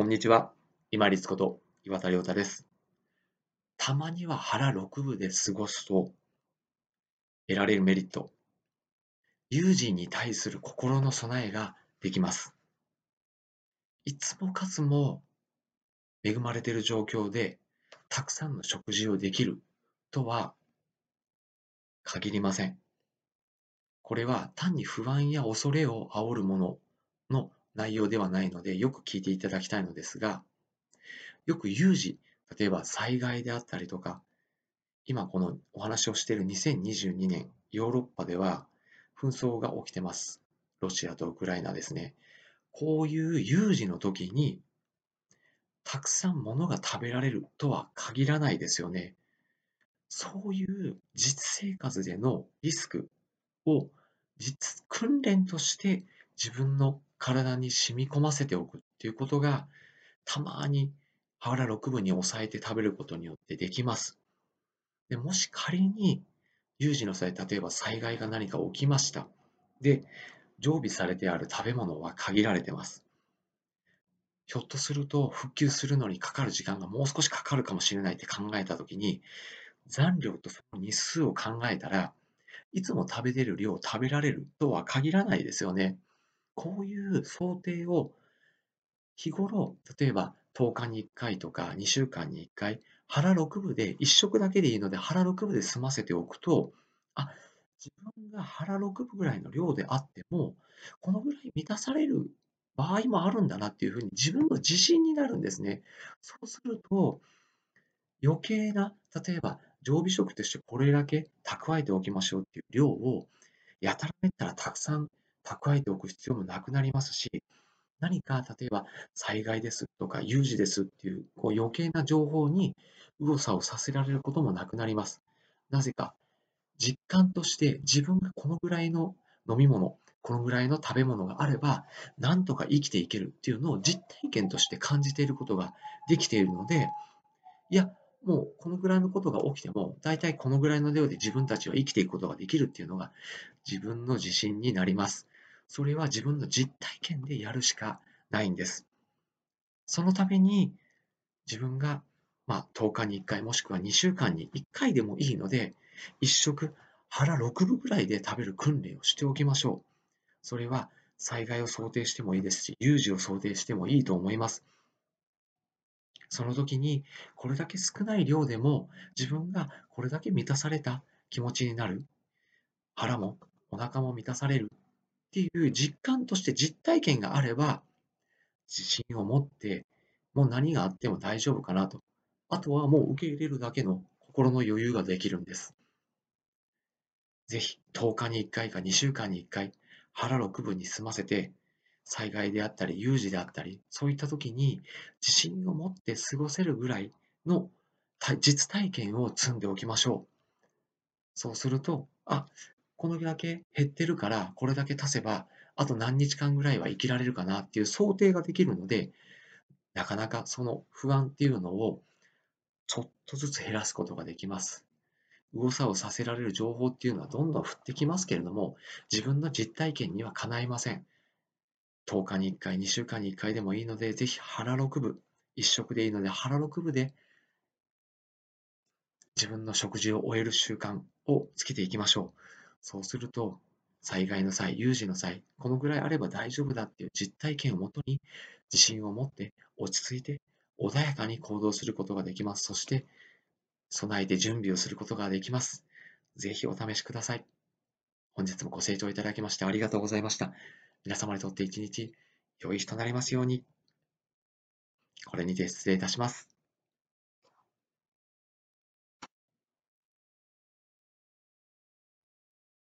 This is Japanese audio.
こんにちは。今立こと岩田亮太です。たまには腹6分で過ごすと得られるメリット。友人に対する心の備えができます。いつもかつも恵まれている状況でたくさんの食事をできるとは限りません。これは単に不安や恐れを煽るものの内容ではないので、よく聞いていただきたいのですが、よく有事、例えば災害であったりとか、今このお話をしている2022年、ヨーロッパでは紛争が起きてます。ロシアとウクライナですね。こういう有事の時に、たくさん物が食べられるとは限らないですよね。そういう実生活でのリスクを実訓練として自分の体に染み込ませておくっていうことが、たまに腹6分に抑えて食べることによってできます。でもし仮に有事の際、例えば災害が何か起きました。で、常備されてある食べ物は限られてます。ひょっとすると復旧するのにかかる時間がもう少しかかるかもしれないって考えたときに、残量とその日数を考えたら、いつも食べてる量を食べられるとは限らないですよね。こういう想定を日頃、例えば10日に1回とか2週間に1回、腹6分で1食だけでいいので腹6分で済ませておくと、あ、自分が腹6分ぐらいの量であっても、このぐらい満たされる場合もあるんだなっていうふうに自分の自信になるんですね。そうすると、余計な、例えば常備食としてこれだけ蓄えておきましょうっていう量を、やたらめったらたくさん蓄えておく必要もなくなりますし、何か例えば災害ですとか有事ですっていうこう余計な情報に右往左往させられることもなくなります。なぜか、実感として自分がこのぐらいの飲み物、このぐらいの食べ物があれば、なんとか生きていけるっていうのを実体験として感じていることができているので、いや、もうこのぐらいのことが起きても、大体このぐらいの量で自分たちは生きていくことができるっていうのが自分の自信になります。それは自分の実体験でやるしかないんです。そのために自分が、まあ、10日に1回もしくは2週間に1回でもいいので、1食腹6分ぐらいで食べる訓練をしておきましょう。それは災害を想定してもいいですし、有事を想定してもいいと思います。その時にこれだけ少ない量でも自分がこれだけ満たされた気持ちになる腹もお腹も満たされるっていう実感として実体験があれば自信を持ってもう何があっても大丈夫かなとあとはもう受け入れるだけの心の余裕ができるんですぜひ10日に1回か2週間に1回腹6分に済ませて災害であったり、有事であったり、そういった時に自信を持って過ごせるぐらいの実体験を積んでおきましょう。そうすると、あ、このだけ減ってるから、これだけ足せば、あと何日間ぐらいは生きられるかなっていう想定ができるので、なかなかその不安っていうのをちょっとずつ減らすことができます。右往左往させられる情報っていうのはどんどん降ってきますけれども、自分の実体験にはかないません。10日に1回、2週間に1回でもいいので、ぜひ腹6分、1食でいいので腹6分で自分の食事を終える習慣をつけていきましょう。そうすると、災害の際、有事の際、このぐらいあれば大丈夫だっていう実体験をもとに自信を持って落ち着いて穏やかに行動することができます。そして、備えて準備をすることができます。ぜひお試しください。本日もご清聴いただきましてありがとうございました。皆様にとって一日良い日となりますように。これにて失礼いたします。